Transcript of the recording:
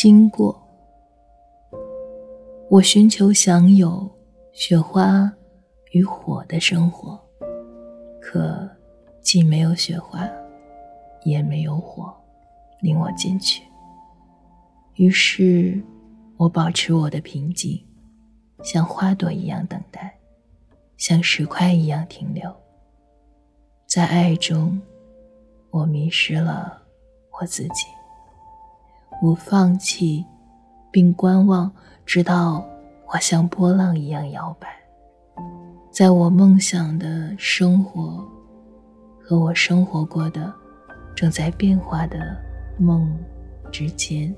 经过。我寻求享有雪花与火的生活，可既没有雪花，也没有火，令我进去。于是，我保持我的平静，像花朵一样等待，像石块一样停留。在爱中，我迷失了我自己。我放弃，并观望，直到我像波浪一样摇摆，在我梦想的生活和我生活过的正在变化的梦之间。